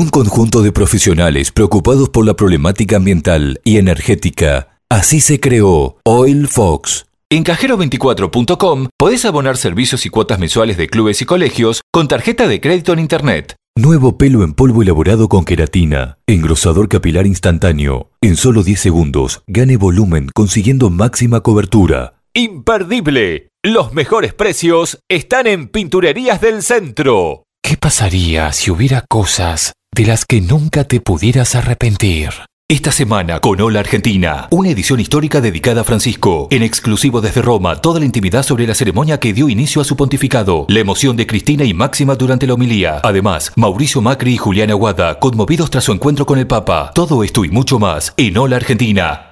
Un conjunto de profesionales preocupados por la problemática ambiental y energética. Así se creó Oil Fox. En cajero24.com podés abonar servicios y cuotas mensuales de clubes y colegios con tarjeta de crédito en Internet. Nuevo pelo en polvo elaborado con queratina. Engrosador capilar instantáneo. En solo 10 segundos, gane volumen consiguiendo máxima cobertura. Imperdible. Los mejores precios están en Pinturerías del Centro. ¿Qué pasaría si hubiera cosas de las que nunca te pudieras arrepentir? Esta semana con Hola Argentina, una edición histórica dedicada a Francisco. En exclusivo desde Roma, toda la intimidad sobre la ceremonia que dio inicio a su pontificado. La emoción de Cristina y Máxima durante la homilía. Además, Mauricio Macri y Juliana Aguada, conmovidos tras su encuentro con el Papa. Todo esto y mucho más en Hola Argentina.